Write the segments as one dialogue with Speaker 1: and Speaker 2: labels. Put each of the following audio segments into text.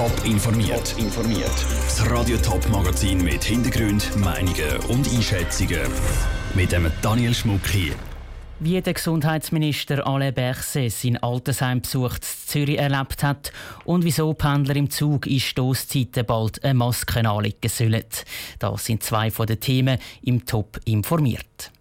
Speaker 1: Top informiert. informiert. Das Radio Top Magazin mit Hintergrund, Meinungen und Einschätzungen mit dem Daniel Schmuck hier.
Speaker 2: Wie der Gesundheitsminister Alain Berset sein Altersheim besucht in Zürich erlebt hat und wieso Pendler im Zug in Stoßzeiten bald eine Maske anlegen sollen. Das sind zwei von den Themen im Top informiert.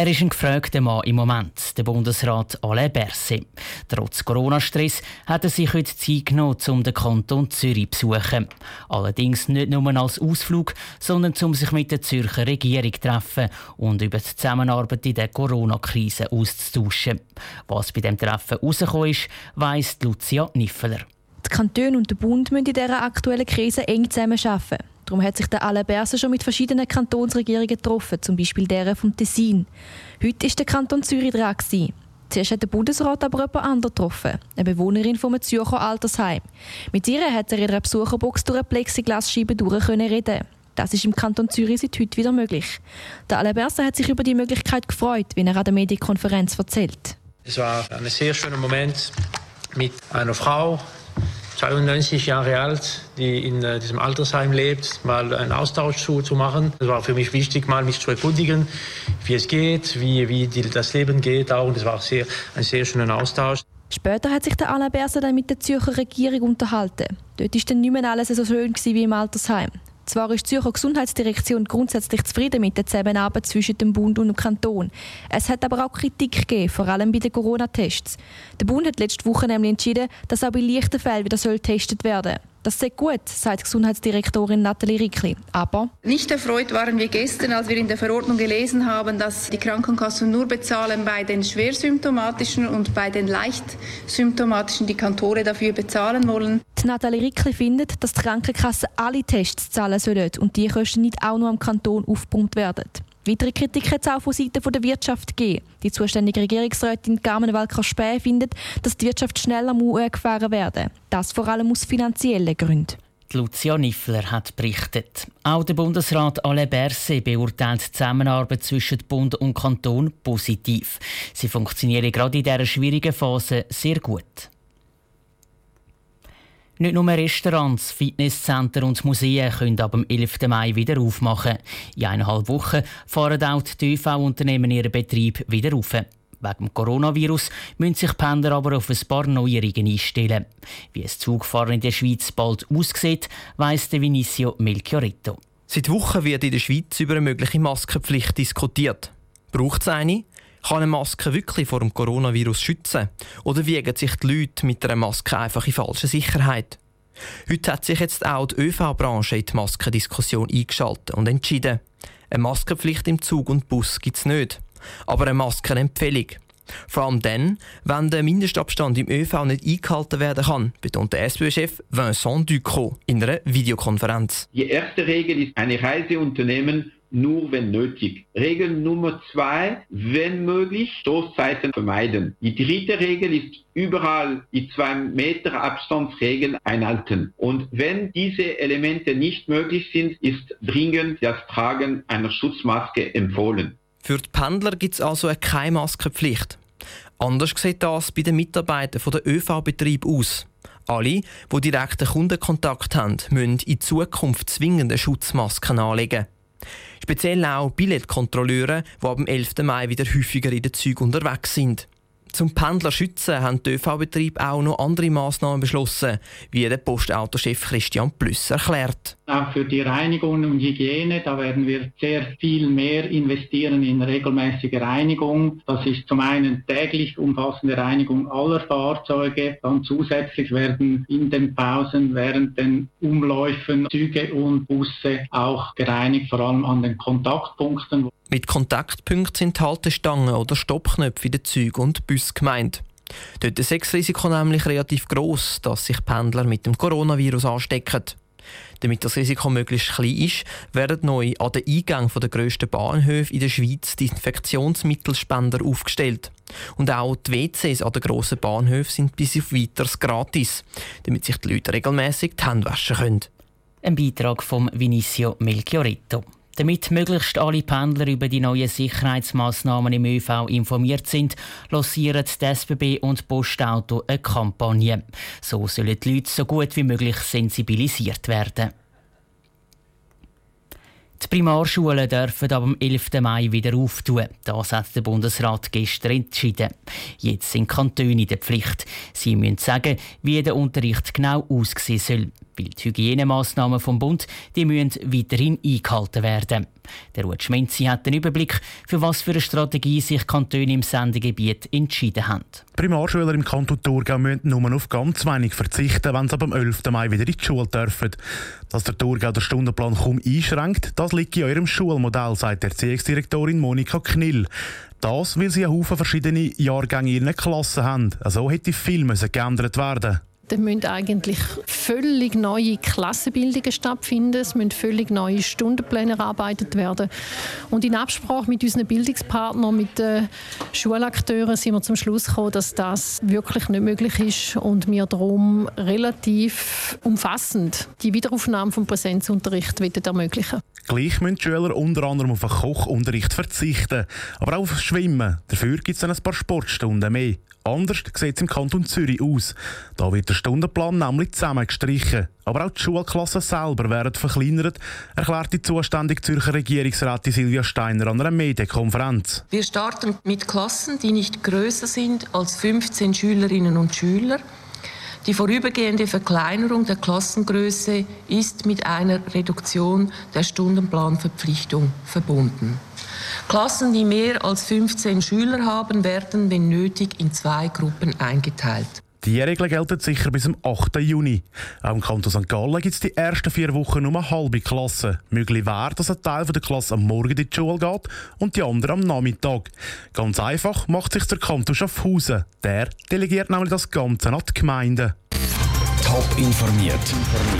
Speaker 2: Er ist ein gefragter Mann im Moment, der Bundesrat Alain Berset. Trotz Corona-Stress hat er sich heute Zeit genommen, um den Kanton Zürich zu besuchen. Allerdings nicht nur als Ausflug, sondern um sich mit der Zürcher Regierung zu treffen und über die Zusammenarbeit in der Corona-Krise auszutauschen. Was bei dem Treffen herausgekommen ist, weiss Lucia Niffeler.
Speaker 3: Die Kantone und der Bund müssen in dieser aktuellen Krise eng zusammenarbeiten. Darum hat sich der Alain Berset schon mit verschiedenen Kantonsregierungen getroffen, zum Beispiel der vom Tessin. Heute war der Kanton Zürich dran. Zuerst hat der Bundesrat aber jemand anderes getroffen, eine Bewohnerin vom Zürcher Altersheim. Mit ihr hat er in einer Besucherbox durch eine Plexiglasscheibe durch reden. Das ist im Kanton Zürich seit heute wieder möglich. Der Alain Berset hat sich über die Möglichkeit gefreut, wie er an der Medienkonferenz erzählt.
Speaker 4: Es war ein sehr schöner Moment mit einer Frau, 92 Jahre alt, die in äh, diesem Altersheim lebt, mal einen Austausch zu, zu machen. Es war für mich wichtig, mal mich zu erkundigen, wie es geht, wie, wie die, das Leben geht auch. Und es war sehr, ein sehr schöner Austausch.
Speaker 3: Später hat sich der Alain Berset dann mit der Zürcher Regierung unterhalten. Dort war dann nicht mehr alles so schön wie im Altersheim. Zwar ist die Zürcher Gesundheitsdirektion grundsätzlich zufrieden mit der Zusammenarbeit zwischen dem Bund und dem Kanton. Es hat aber auch Kritik gegeben, vor allem bei den Corona-Tests. Der Bund hat letzte Woche nämlich entschieden, dass auch bei leichten Fällen wieder getestet werden soll. Das sei gut, sagt Gesundheitsdirektorin Nathalie Rickli. Aber
Speaker 5: nicht erfreut waren wir gestern, als wir in der Verordnung gelesen haben, dass die Krankenkassen nur bezahlen bei den schwersymptomatischen und bei den leichtsymptomatischen die Kantore dafür bezahlen wollen.
Speaker 3: Die Nathalie Rickli findet, dass die Krankenkassen alle Tests zahlen sollen und die Kosten nicht auch nur am Kanton aufgepumpt werden. Weitere Kritik hat es auch von Seiten der Wirtschaft gegeben. Die zuständige Regierungsrätin Carmen Walker-Späh findet, dass die Wirtschaft schneller muss gefahren werden Das vor allem aus finanziellen Gründen.
Speaker 2: Lucia Niffler hat berichtet. Auch der Bundesrat Alain Berset beurteilt die Zusammenarbeit zwischen Bund und Kanton positiv. Sie funktioniert gerade in dieser schwierigen Phase sehr gut. Nicht nur Restaurants, Fitnesscenter und Museen können ab dem 11. Mai wieder aufmachen. In eineinhalb Wochen fahren auch die TV-Unternehmen ihren Betrieb wieder auf. Wegen dem Coronavirus müssen sich Pendler aber auf ein paar Neuerungen einstellen. Wie es Zugfahren in der Schweiz bald aussieht, weiss der Vinicio Melchioretto.
Speaker 6: Seit Wochen wird in der Schweiz über eine mögliche Maskenpflicht diskutiert. Braucht es eine? Kann eine Maske wirklich vor dem Coronavirus schützen? Oder wiegen sich die Leute mit einer Maske einfach in falscher Sicherheit? Heute hat sich jetzt auch die ÖV-Branche in die Maskendiskussion eingeschaltet und entschieden, eine Maskenpflicht im Zug und Bus gibt es nicht, aber eine Maskenempfehlung. Vor allem dann, wenn der Mindestabstand im ÖV nicht eingehalten werden kann, betont der SPÖ-Chef Vincent Ducrot in einer Videokonferenz.
Speaker 7: Die erste Regel ist, eine Reiseunternehmen nur wenn nötig. Regel Nummer zwei, wenn möglich, Stoßzeiten vermeiden. Die dritte Regel ist überall die zwei Meter Abstandsregel einhalten. Und wenn diese Elemente nicht möglich sind, ist dringend das Tragen einer Schutzmaske empfohlen.
Speaker 6: Für die Pendler gibt es also keine Maskenpflicht. Anders sieht das bei den Mitarbeitern der ÖV-Betrieb aus. Alle, die direkten Kundenkontakt haben, müssen in Zukunft zwingende Schutzmasken anlegen. Speziell auch Billetkontrolleure, die ab dem 11. Mai wieder häufiger in den Zügen unterwegs sind. Zum Pendler schützen haben die ÖV-Betriebe auch noch andere Massnahmen beschlossen, wie der Postautochef Christian Plüss erklärt.
Speaker 8: Auch für die Reinigung und Hygiene, da werden wir sehr viel mehr investieren in regelmäßige Reinigung. Das ist zum einen täglich umfassende Reinigung aller Fahrzeuge. Dann zusätzlich werden in den Pausen während den Umläufen Züge und Busse auch gereinigt, vor allem an den Kontaktpunkten.
Speaker 6: Mit Kontaktpunkten sind Haltestangen oder Stoppknöpfe in den Zügen und Bussen gemeint. Dort ist das Risiko nämlich relativ groß, dass sich Pendler mit dem Coronavirus anstecken. Damit das Risiko möglichst klein ist, werden neu an den Eingängen der grössten Bahnhöfe in der Schweiz die Infektionsmittelspender aufgestellt. Und auch die WCs an den grossen Bahnhöfen sind bis auf weiteres gratis, damit sich die Leute regelmäßig die Hände waschen können.
Speaker 2: Ein Beitrag von Vinicio Melchioretto. Damit möglichst alle Pendler über die neuen Sicherheitsmaßnahmen im ÖV informiert sind, lancieren die SBB und Postauto eine Kampagne. So sollen die Leute so gut wie möglich sensibilisiert werden. Die Primarschulen dürfen ab dem 11. Mai wieder auftun. Das hat der Bundesrat gestern entschieden. Jetzt sind Kantone in der Pflicht. Sie müssen sagen, wie der Unterricht genau aussehen soll. Weil die Hygienemaßnahmen vom Bund die müssen weiterhin eingehalten werden. Der Ruud Schmenzi hat den Überblick, für was für eine Strategie sich Kantone im Sendegebiet entschieden haben.
Speaker 9: Primarschüler im Kanton Thurgau müssen nur auf ganz wenig verzichten, wenn sie ab dem 11. Mai wieder in die Schule dürfen. Dass der Thurgau den Stundenplan kaum einschränkt, das liegt in eurem Schulmodell, sagt Erziehungsdirektorin Monika Knill. Das, weil sie einen Haufen verschiedene Jahrgänge in ihren Klassen haben. Also hätte viel geändert werden
Speaker 10: dann müssen eigentlich völlig neue Klassenbildungen stattfinden. Es müssen völlig neue Stundenpläne erarbeitet werden. Und in Absprache mit unseren Bildungspartnern, mit den Schulakteuren, sind wir zum Schluss gekommen, dass das wirklich nicht möglich ist und wir darum relativ umfassend die Wiederaufnahme vom Präsenzunterricht ermöglichen
Speaker 9: Gleich müssen die Schüler unter anderem auf den Kochunterricht verzichten, aber auch auf Schwimmen. Dafür gibt es dann ein paar Sportstunden mehr. Anders sieht es im Kanton Zürich aus. Da wird der Stundenplan nämlich zusammengestrichen. Aber auch die Schulklassen selber werden verkleinert, erklärt die zuständige Zürcher Regierungsrätin Silvia Steiner an einer Medienkonferenz.
Speaker 11: Wir starten mit Klassen, die nicht größer sind als 15 Schülerinnen und Schüler. Die vorübergehende Verkleinerung der Klassengröße ist mit einer Reduktion der Stundenplanverpflichtung verbunden. Klassen, die mehr als 15 Schüler haben, werden, wenn nötig, in zwei Gruppen eingeteilt.
Speaker 9: Die Regeln gelten sicher bis zum 8. Juni. Auch im Kanton St. Gallen gibt es die ersten vier Wochen nur eine halbe Klasse. Möglich wäre, dass ein Teil der Klasse am Morgen in die Schule geht und die andere am Nachmittag. Ganz einfach macht sich der Kanton Schaffhausen. Der delegiert nämlich das Ganze an die Gemeinden.
Speaker 1: Top informiert,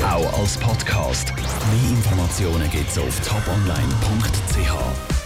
Speaker 1: auch als Podcast. Mehr Informationen gibt es auf toponline.ch.